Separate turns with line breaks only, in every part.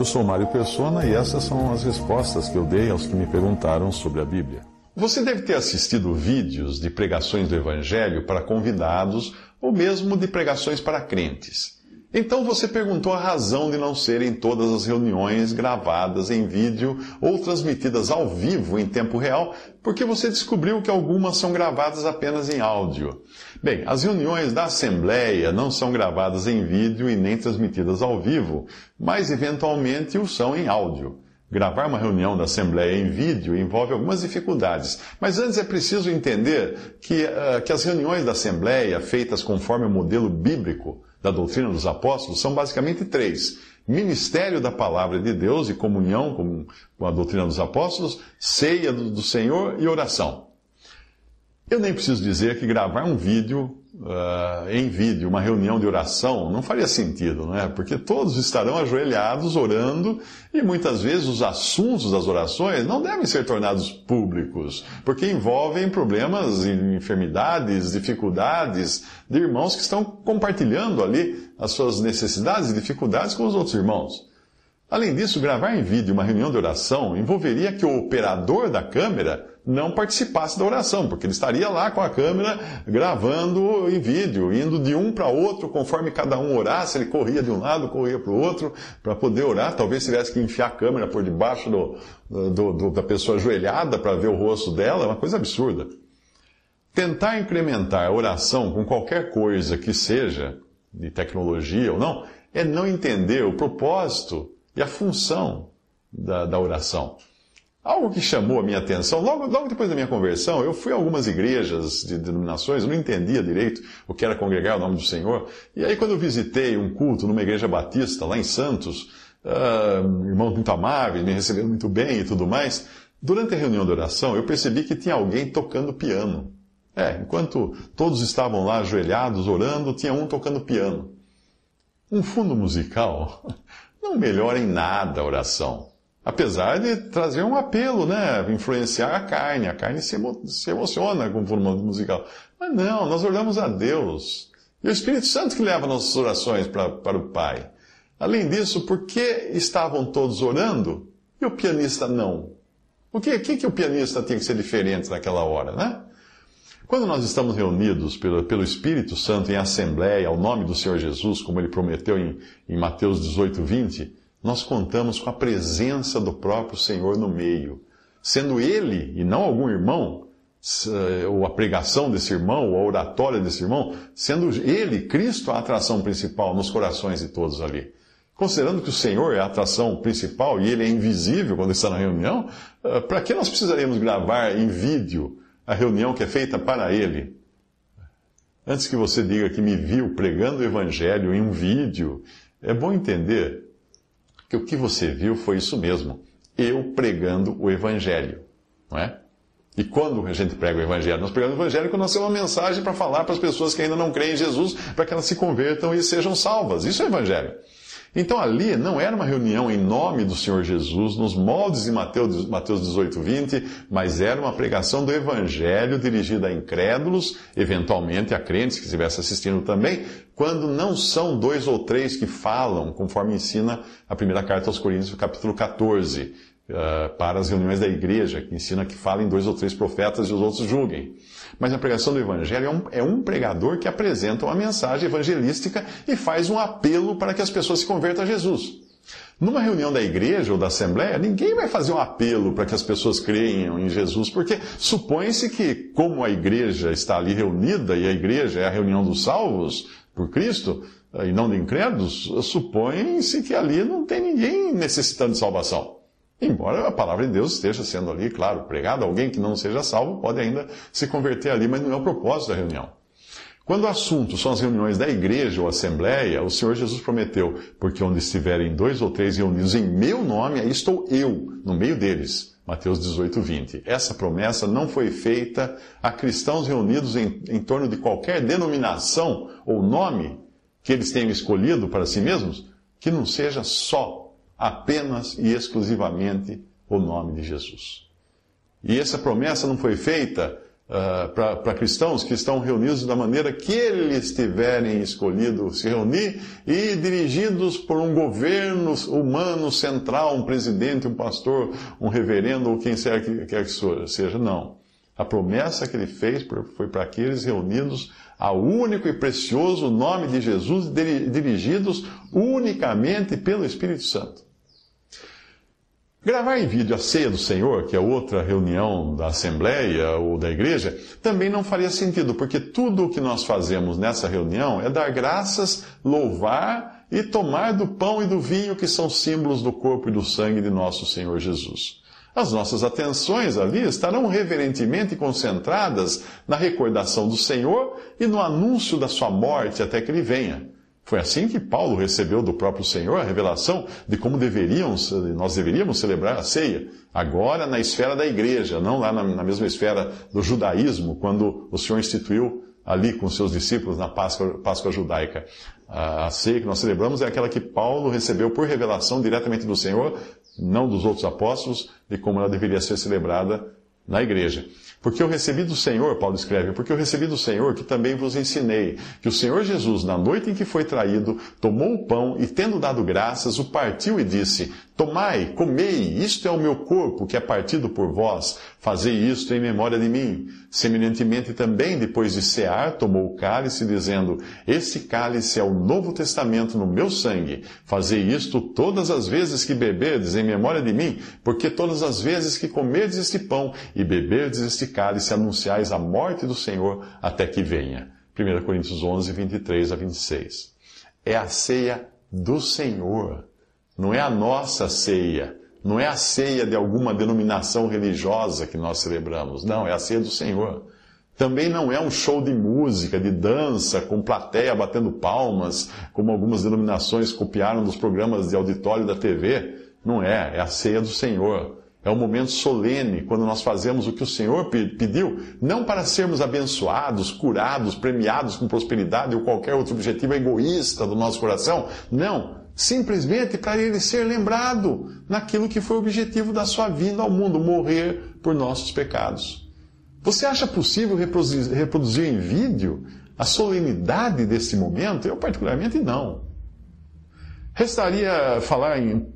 Eu sou Mário Persona e essas são as respostas que eu dei aos que me perguntaram sobre a Bíblia. Você deve ter assistido vídeos de pregações do Evangelho para convidados ou mesmo de pregações para crentes. Então você perguntou a razão de não serem todas as reuniões gravadas em vídeo ou transmitidas ao vivo em tempo real, porque você descobriu que algumas são gravadas apenas em áudio. Bem, as reuniões da Assembleia não são gravadas em vídeo e nem transmitidas ao vivo, mas eventualmente o são em áudio. Gravar uma reunião da Assembleia em vídeo envolve algumas dificuldades, mas antes é preciso entender que, uh, que as reuniões da Assembleia, feitas conforme o modelo bíblico, da doutrina dos apóstolos são basicamente três: ministério da palavra de Deus e comunhão com, a doutrina dos apóstolos, ceia do Senhor e oração. Eu nem preciso dizer que gravar um vídeo uh, em vídeo, uma reunião de oração, não faria sentido, não é? Porque todos estarão ajoelhados orando e muitas vezes os assuntos das orações não devem ser tornados públicos, porque envolvem problemas, enfermidades, dificuldades de irmãos que estão compartilhando ali as suas necessidades e dificuldades com os outros irmãos. Além disso, gravar em vídeo uma reunião de oração envolveria que o operador da câmera não participasse da oração, porque ele estaria lá com a câmera gravando em vídeo, indo de um para outro conforme cada um orasse. Ele corria de um lado, corria para o outro para poder orar. Talvez tivesse que enfiar a câmera por debaixo do, do, do, da pessoa ajoelhada para ver o rosto dela. É uma coisa absurda. Tentar incrementar a oração com qualquer coisa que seja, de tecnologia ou não, é não entender o propósito e a função da, da oração. Algo que chamou a minha atenção, logo, logo depois da minha conversão, eu fui a algumas igrejas de denominações, não entendia direito o que era congregar o nome do Senhor. E aí, quando eu visitei um culto numa igreja batista, lá em Santos, uh, irmãos muito amáveis, me receberam muito bem e tudo mais, durante a reunião de oração, eu percebi que tinha alguém tocando piano. É, enquanto todos estavam lá ajoelhados, orando, tinha um tocando piano. Um fundo musical não melhora em nada a oração. Apesar de trazer um apelo, né? Influenciar a carne. A carne se, emo se emociona com o fundo musical. Mas não, nós oramos a Deus. E o Espírito Santo que leva nossas orações pra, para o Pai. Além disso, por que estavam todos orando e o pianista não? O que, que, que o pianista tinha que ser diferente naquela hora, né? Quando nós estamos reunidos pelo, pelo Espírito Santo em assembleia, ao nome do Senhor Jesus, como ele prometeu em, em Mateus 18, 20, nós contamos com a presença do próprio Senhor no meio. Sendo ele, e não algum irmão, ou a pregação desse irmão, ou a oratória desse irmão, sendo ele, Cristo, a atração principal nos corações de todos ali. Considerando que o Senhor é a atração principal e ele é invisível quando está na reunião, eh, para que nós precisaríamos gravar em vídeo a reunião que é feita para ele. Antes que você diga que me viu pregando o Evangelho em um vídeo, é bom entender que o que você viu foi isso mesmo. Eu pregando o Evangelho, não é? E quando a gente prega o Evangelho? Nós pregamos o Evangelho quando nós temos uma mensagem para falar para as pessoas que ainda não creem em Jesus, para que elas se convertam e sejam salvas. Isso é Evangelho. Então ali não era uma reunião em nome do Senhor Jesus, nos moldes de Mateus, Mateus 18, 20, mas era uma pregação do Evangelho dirigida a incrédulos, eventualmente a crentes que estivessem assistindo também, quando não são dois ou três que falam, conforme ensina a primeira carta aos Coríntios, capítulo 14, uh, para as reuniões da igreja, que ensina que falem dois ou três profetas e os outros julguem. Mas a pregação do Evangelho é um, é um pregador que apresenta uma mensagem evangelística e faz um apelo para que as pessoas se convertam a Jesus. Numa reunião da igreja ou da assembleia, ninguém vai fazer um apelo para que as pessoas creiam em Jesus, porque supõe-se que, como a igreja está ali reunida, e a igreja é a reunião dos salvos por Cristo, eh, e não de incrédulos, supõe-se que ali não tem ninguém necessitando de salvação. Embora a palavra de Deus esteja sendo ali, claro, pregada, alguém que não seja salvo pode ainda se converter ali, mas não é o propósito da reunião. Quando o assunto são as reuniões da igreja ou assembleia, o Senhor Jesus prometeu: porque onde estiverem dois ou três reunidos em meu nome, aí estou eu, no meio deles. Mateus 18, 20. Essa promessa não foi feita a cristãos reunidos em, em torno de qualquer denominação ou nome que eles tenham escolhido para si mesmos, que não seja só, apenas e exclusivamente o nome de Jesus. E essa promessa não foi feita uh, para cristãos que estão reunidos da maneira que eles tiverem escolhido se reunir e dirigidos por um governo humano central, um presidente, um pastor, um reverendo ou quem quer que, quer que seja. Não. A promessa que ele fez foi para aqueles reunidos ao único e precioso nome de Jesus, dirigidos unicamente pelo Espírito Santo. Gravar em vídeo a ceia do Senhor, que é outra reunião da Assembleia ou da igreja, também não faria sentido, porque tudo o que nós fazemos nessa reunião é dar graças, louvar e tomar do pão e do vinho, que são símbolos do corpo e do sangue de nosso Senhor Jesus. As nossas atenções ali estarão reverentemente concentradas na recordação do Senhor e no anúncio da sua morte até que ele venha. Foi assim que Paulo recebeu do próprio Senhor a revelação de como deveríamos, nós deveríamos celebrar a ceia. Agora na esfera da igreja, não lá na, na mesma esfera do judaísmo, quando o Senhor instituiu ali com seus discípulos na Páscoa, Páscoa judaica. A ceia que nós celebramos é aquela que Paulo recebeu por revelação diretamente do Senhor, não dos outros apóstolos, de como ela deveria ser celebrada na igreja. Porque eu recebi do Senhor, Paulo escreve, porque eu recebi do Senhor que também vos ensinei, que o Senhor Jesus, na noite em que foi traído, tomou o pão e, tendo dado graças, o partiu e disse: Tomai, comei, isto é o meu corpo que é partido por vós, fazei isto em memória de mim. Semelhantemente também, depois de cear, tomou o cálice, dizendo: Este cálice é o novo testamento no meu sangue. Fazei isto todas as vezes que beberdes em memória de mim, porque todas as vezes que comerdes este pão e beberdes este cálice, anunciais a morte do Senhor até que venha. 1 Coríntios 11, 23 a 26. É a ceia do Senhor não é a nossa ceia. Não é a ceia de alguma denominação religiosa que nós celebramos. Não, é a ceia do Senhor. Também não é um show de música, de dança, com plateia batendo palmas, como algumas denominações copiaram dos programas de auditório da TV. Não é, é a ceia do Senhor. É um momento solene, quando nós fazemos o que o Senhor pediu, não para sermos abençoados, curados, premiados com prosperidade ou qualquer outro objetivo egoísta do nosso coração. Não simplesmente para ele ser lembrado naquilo que foi o objetivo da sua vinda ao mundo, morrer por nossos pecados. Você acha possível reproduzir, reproduzir em vídeo a solenidade desse momento? Eu, particularmente, não. Restaria falar em,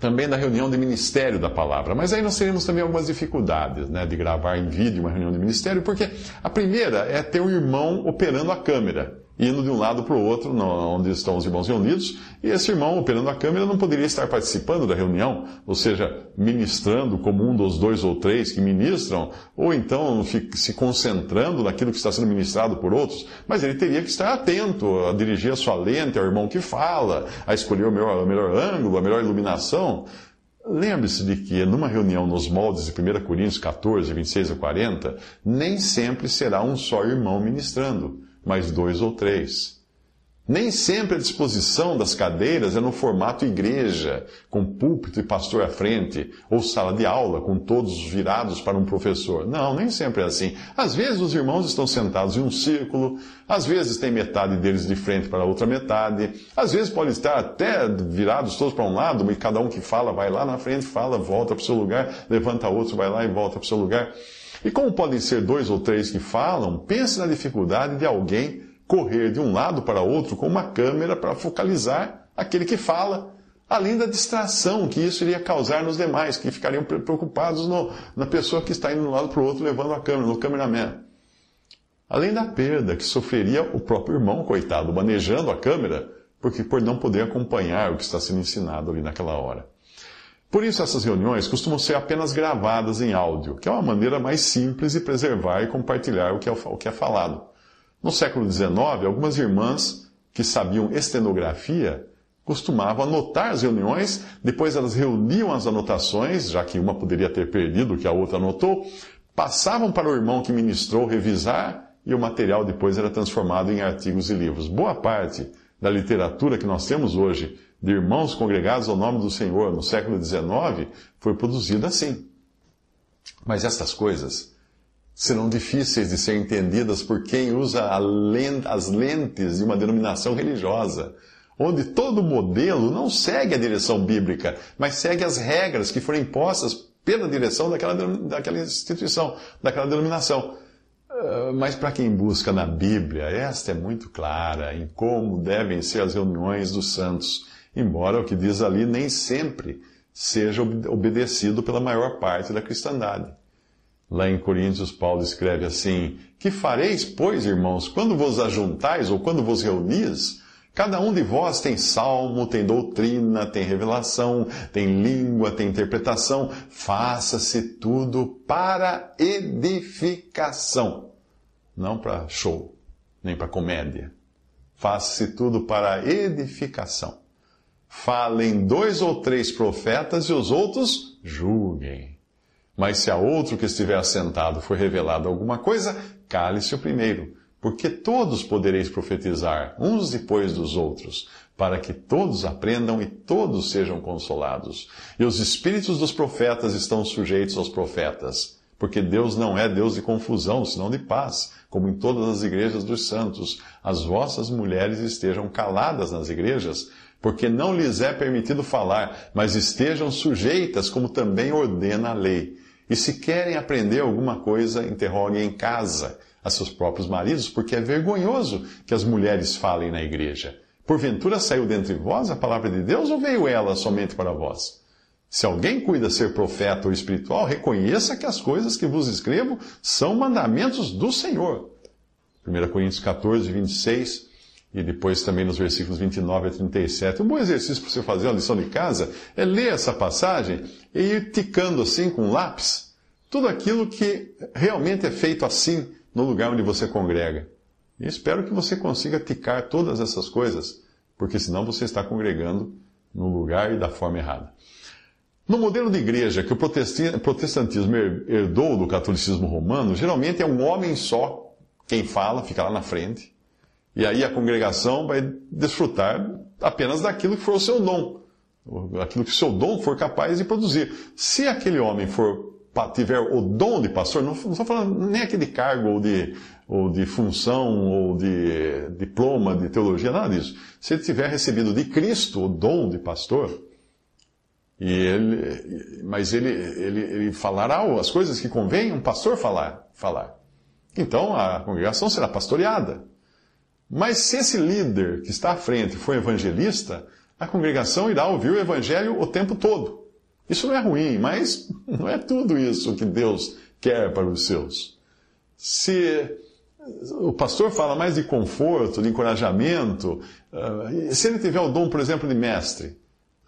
também da reunião de ministério da palavra, mas aí nós teremos também algumas dificuldades né, de gravar em vídeo uma reunião de ministério, porque a primeira é ter um irmão operando a câmera indo de um lado para o outro, onde estão os irmãos reunidos, e esse irmão, operando a câmera, não poderia estar participando da reunião, ou seja, ministrando como um dos dois ou três que ministram, ou então se concentrando naquilo que está sendo ministrado por outros, mas ele teria que estar atento a dirigir a sua lente ao irmão que fala, a escolher o melhor, o melhor ângulo, a melhor iluminação. Lembre-se de que numa reunião nos moldes de 1 Coríntios 14, 26 a 40, nem sempre será um só irmão ministrando mas dois ou três. Nem sempre a disposição das cadeiras é no formato igreja, com púlpito e pastor à frente, ou sala de aula, com todos virados para um professor. Não, nem sempre é assim. Às vezes os irmãos estão sentados em um círculo, às vezes tem metade deles de frente para a outra metade, às vezes pode estar até virados todos para um lado, e cada um que fala vai lá na frente, fala, volta para o seu lugar, levanta outro, vai lá e volta para o seu lugar. E como podem ser dois ou três que falam, pense na dificuldade de alguém correr de um lado para outro com uma câmera para focalizar aquele que fala, além da distração que isso iria causar nos demais, que ficariam preocupados no, na pessoa que está indo de um lado para o outro levando a câmera, no cameraman. Além da perda que sofreria o próprio irmão, coitado, manejando a câmera, porque por não poder acompanhar o que está sendo ensinado ali naquela hora. Por isso, essas reuniões costumam ser apenas gravadas em áudio, que é uma maneira mais simples de preservar e compartilhar o que é, o que é falado. No século XIX, algumas irmãs que sabiam estenografia costumavam anotar as reuniões, depois elas reuniam as anotações, já que uma poderia ter perdido o que a outra anotou, passavam para o irmão que ministrou revisar e o material depois era transformado em artigos e livros. Boa parte da literatura que nós temos hoje, de irmãos congregados ao nome do Senhor no século XIX, foi produzida assim. Mas estas coisas serão difíceis de ser entendidas por quem usa lente, as lentes de uma denominação religiosa, onde todo modelo não segue a direção bíblica, mas segue as regras que foram impostas pela direção daquela, daquela instituição, daquela denominação. Ah, mas para quem busca na Bíblia, esta é muito clara em como devem ser as reuniões dos santos, embora o que diz ali nem sempre seja obedecido pela maior parte da cristandade. Lá em Coríntios, Paulo escreve assim: Que fareis, pois, irmãos, quando vos ajuntais ou quando vos reunis? Cada um de vós tem salmo, tem doutrina, tem revelação, tem língua, tem interpretação. Faça-se tudo para edificação, não para show, nem para comédia. Faça-se tudo para edificação. Falem dois ou três profetas e os outros julguem. Mas se a outro que estiver assentado for revelado alguma coisa, cale-se o primeiro porque todos podereis profetizar, uns depois dos outros, para que todos aprendam e todos sejam consolados. E os espíritos dos profetas estão sujeitos aos profetas, porque Deus não é Deus de confusão, senão de paz, como em todas as igrejas dos santos. As vossas mulheres estejam caladas nas igrejas, porque não lhes é permitido falar, mas estejam sujeitas, como também ordena a lei. E se querem aprender alguma coisa, interroguem em casa a seus próprios maridos, porque é vergonhoso que as mulheres falem na igreja. Porventura saiu dentre vós a palavra de Deus ou veio ela somente para vós? Se alguém cuida ser profeta ou espiritual, reconheça que as coisas que vos escrevo são mandamentos do Senhor. 1 Coríntios 14, 26 e depois também nos versículos 29 a 37. Um bom exercício para você fazer uma lição de casa é ler essa passagem e ir ticando assim com lápis tudo aquilo que realmente é feito assim no lugar onde você congrega. E espero que você consiga ticar todas essas coisas, porque senão você está congregando no lugar e da forma errada. No modelo de igreja que o protestantismo herdou do catolicismo romano, geralmente é um homem só quem fala, fica lá na frente, e aí a congregação vai desfrutar apenas daquilo que for o seu dom, aquilo que o seu dom for capaz de produzir. Se aquele homem for tiver o dom de pastor, não estou falando nem aqui de cargo ou de, ou de função ou de diploma de teologia, nada disso. Se ele tiver recebido de Cristo o dom de pastor, e ele, mas ele, ele, ele falará as coisas que convém um pastor falar, falar. Então a congregação será pastoreada. Mas se esse líder que está à frente for evangelista, a congregação irá ouvir o evangelho o tempo todo. Isso não é ruim, mas não é tudo isso que Deus quer para os seus. Se o pastor fala mais de conforto, de encorajamento, ah, se ele tiver o dom, por exemplo, de mestre,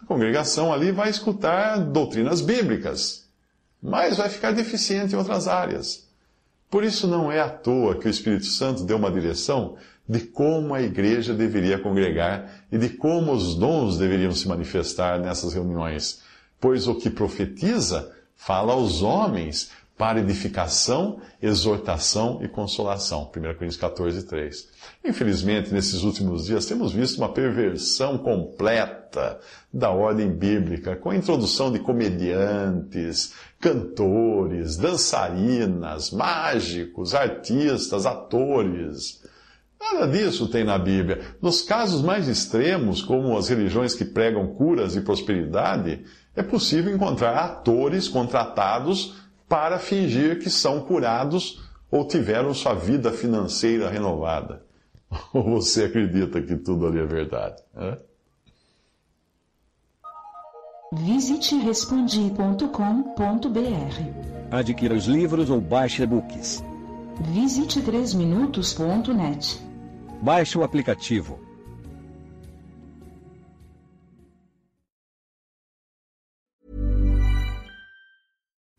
a congregação ali vai escutar doutrinas bíblicas, mas vai ficar deficiente em outras áreas. Por isso não é à toa que o Espírito Santo deu uma direção de como a igreja deveria congregar e de como os dons deveriam se manifestar nessas reuniões pois o que profetiza fala aos homens para edificação, exortação e consolação. 1 Coríntios 14, 3. Infelizmente, nesses últimos dias, temos visto uma perversão completa da ordem bíblica, com a introdução de comediantes, cantores, dançarinas, mágicos, artistas, atores. Nada disso tem na Bíblia. Nos casos mais extremos, como as religiões que pregam curas e prosperidade, é possível encontrar atores contratados para fingir que são curados ou tiveram sua vida financeira renovada. Ou você acredita que tudo ali é verdade? Né?
Visite respondi.com.br.
Adquira os livros ou baixe e-books.
Visite 3minutos.net.
Baixe o aplicativo